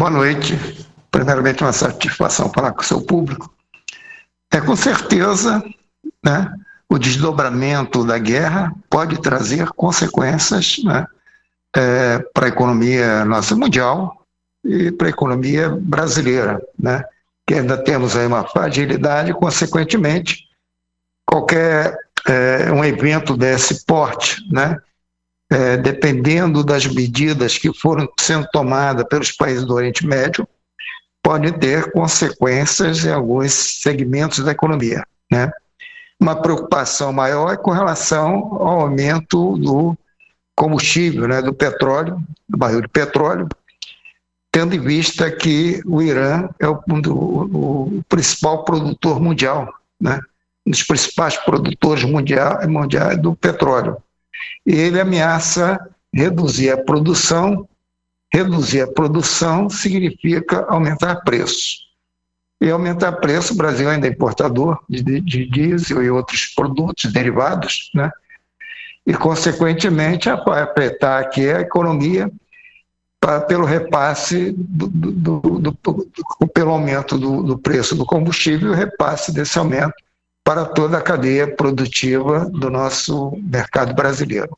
Boa noite. Primeiramente, uma satisfação falar com o seu público. É com certeza, né, o desdobramento da guerra pode trazer consequências né, é, para a economia nossa mundial e para a economia brasileira, né, que ainda temos aí uma fragilidade, consequentemente, qualquer é, um evento desse porte, né, é, dependendo das medidas que foram sendo tomadas pelos países do Oriente Médio, pode ter consequências em alguns segmentos da economia. Né? Uma preocupação maior é com relação ao aumento do combustível, né, do petróleo, do barril de petróleo, tendo em vista que o Irã é o, o, o principal produtor mundial, né, um dos principais produtores mundiais mundial do petróleo e ele ameaça reduzir a produção. Reduzir a produção significa aumentar preço. E aumentar preço, o Brasil ainda é importador de, de diesel e outros produtos derivados, né? e, consequentemente, afetar aqui a economia pelo repasse, do, do, do, pelo aumento do, preço do combustível o repasse desse aumento para toda a cadeia produtiva do nosso mercado brasileiro.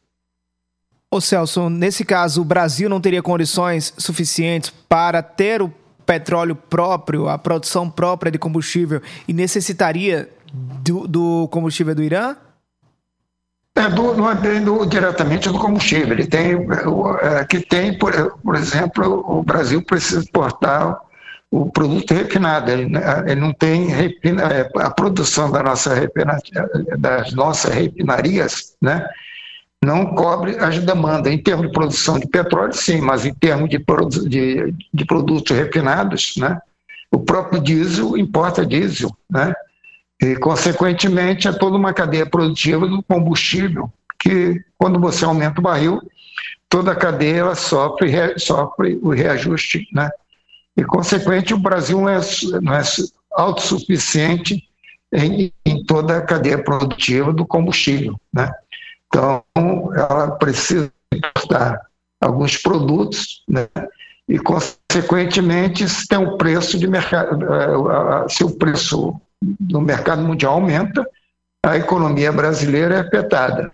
Ô Celso, nesse caso, o Brasil não teria condições suficientes para ter o petróleo próprio, a produção própria de combustível, e necessitaria do, do combustível do Irã? É do, não é bem do, diretamente do combustível. Ele tem, é, que tem, por, por exemplo, o Brasil precisa exportar o produto refinado. Ele, né, ele não tem refina, é, a produção da nossa refina, das nossas refinarias, né? não cobre as demandas. Em termos de produção de petróleo, sim, mas em termos de, de, de produtos refinados, né? o próprio diesel importa diesel, né? e, consequentemente, é toda uma cadeia produtiva do combustível, que, quando você aumenta o barril, toda a cadeia sofre, sofre o reajuste né? E, consequentemente, o Brasil não é, não é autossuficiente em, em, toda a cadeia produtiva do combustível. Né? Então, ela precisa importar alguns produtos, né? e, consequentemente, se tem um preço de mercado, eh, se o preço no mercado mundial aumenta, a economia brasileira é afetada.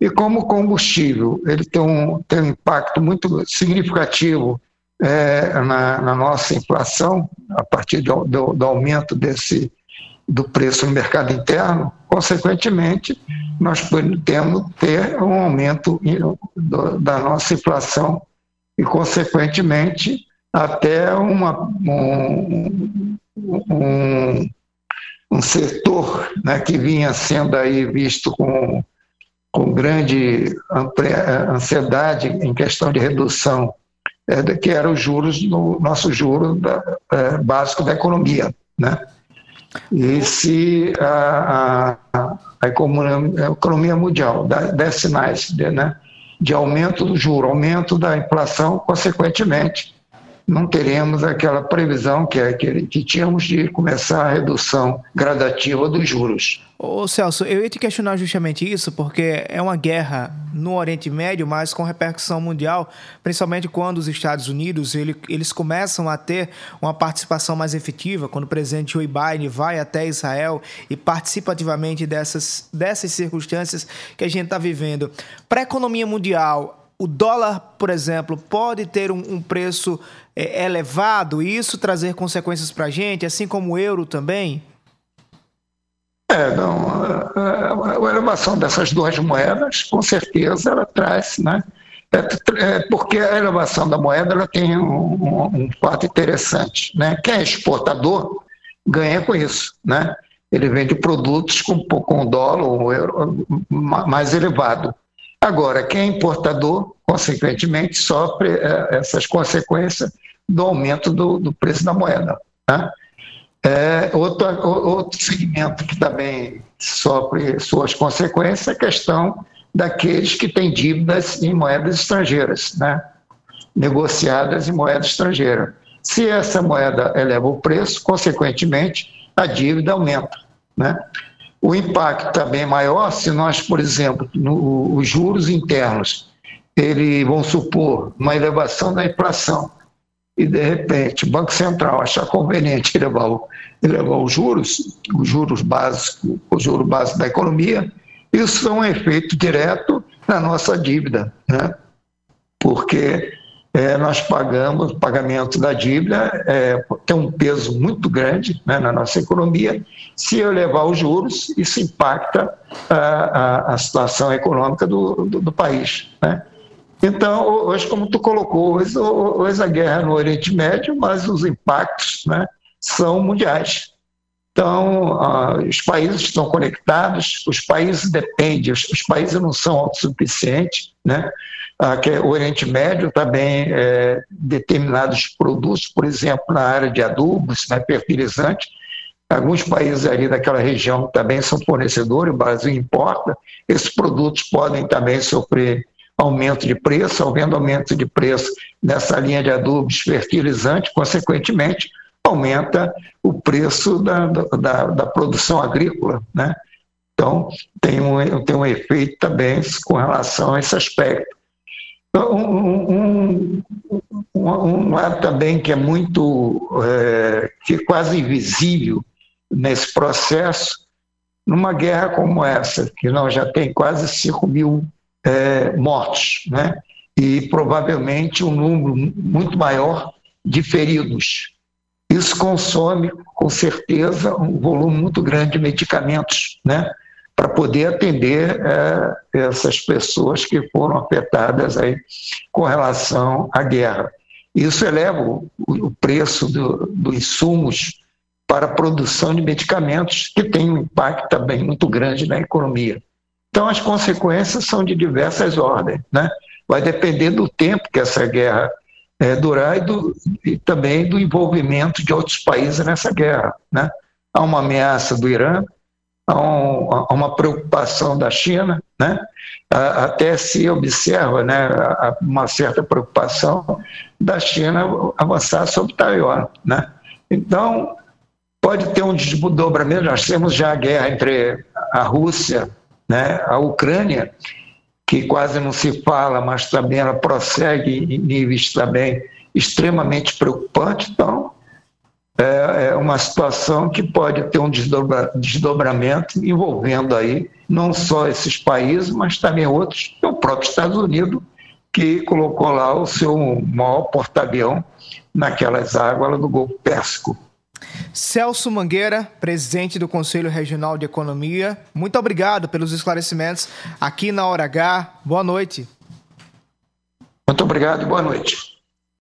E como o combustível ele tem um, tem um impacto muito significativo é, na, na, nossa inflação, a partir do, do, do, aumento desse, do preço no mercado interno, consequentemente, nós podemos ter um aumento da nossa inflação e, consequentemente, até uma, um, um, um setor né, que vinha sendo aí visto com, com grande ansiedade em questão de redução é, que eram os juros, no nosso juro da, é, básico da economia. Né? E se a, a, a, economia, a economia, mundial dá, sinais de, né, de aumento do juro, aumento da inflação, consequentemente, não teremos aquela previsão que, é, que, que tínhamos de começar a redução gradativa dos juros. Ô Celso, eu ia te questionar justamente isso, porque é uma guerra no Oriente Médio, mas com repercussão mundial, principalmente quando os Estados Unidos ele, eles começam a ter uma participação mais efetiva, quando o presidente Joe Biden vai até Israel e participa ativamente dessas, dessas circunstâncias que a gente está vivendo. Para a economia mundial, o dólar, por exemplo, pode ter um, um preço é, elevado e isso trazer consequências para a gente, assim como o euro também? É, não, a, a, elevação dessas duas moedas, com certeza, ela traz, né? É, é, porque a elevação da moeda ela tem um, um, um, fato interessante, né? Quem é exportador ganha com isso, né? Ele vende produtos com, com dólar ou euro mais elevado. Agora, quem é importador, consequentemente, sofre é, essas consequências do aumento do, do preço da moeda. Né? É, outro, outro segmento que também sofre suas consequências é a questão daqueles que têm dívidas em moedas estrangeiras, né? negociadas em moeda estrangeira. Se essa moeda eleva o preço, consequentemente, a dívida aumenta. Né? O impacto também é maior se nós, por exemplo, no, os juros internos, ele, vão supor uma elevação da inflação e de repente o Banco Central achar conveniente elevar, elevar os juros, os juros básicos, o juro básico da economia, isso é um efeito direto na nossa dívida, né? porque é, nós pagamos, o pagamento da dívida é, tem um peso muito grande né, na nossa economia. Se elevar os juros, isso impacta a, a, a situação econômica do, do, do país. Né? Então, hoje, como tu colocou, hoje, hoje, a guerra no Oriente Médio, mas os impactos né, são mundiais. Então, uh, os países estão conectados, os países dependem, os, os países não são autossuficientes, né? Ah, que é o Oriente Médio também é, determinados produtos, por exemplo, na área de adubos, né, fertilizantes, alguns países ali daquela região também são fornecedores, o Brasil importa, esses produtos podem também sofrer aumento de preço, havendo aumento de preço nessa linha de adubos fertilizantes, consequentemente, aumenta o preço da, da, da produção agrícola, né? Então, tem um, tem um efeito também com relação a esse aspecto. Um, um, um, um lado também que é muito, é, que é quase invisível nesse processo, numa guerra como essa, que nós já tem quase 5 mil é, mortos, né? e provavelmente um número muito maior de feridos. Isso consome, com certeza, um volume muito grande de medicamentos, né? para poder atender é, essas pessoas que foram afetadas aí com relação à guerra. Isso eleva o, o preço dos do insumos para a produção de medicamentos, que tem um impacto também muito grande na economia. Então, as consequências são de diversas ordens. Né? Vai depender do tempo que essa guerra é, durar e, do, e também do envolvimento de outros países nessa guerra. Né? Há uma ameaça do Irã, a, um, a uma preocupação da China, né? até se observa né, uma certa preocupação da China avançar sobre Taiwan. Né? Então, pode ter um desdobramento, nós temos já a guerra entre a Rússia, né, a Ucrânia, que quase não se fala, mas também ela prossegue em níveis também extremamente preocupantes, então é, é uma situação que pode ter um desdobra, desdobramento envolvendo aí não só esses países, mas também outros, o próprio Estados Unidos, que colocou lá o seu maior porta-avião naquelas águas do Golfo Pérsico. Celso Mangueira, presidente do Conselho Regional de Economia, muito obrigado pelos esclarecimentos aqui na Hora H. Boa noite. Muito obrigado e boa noite.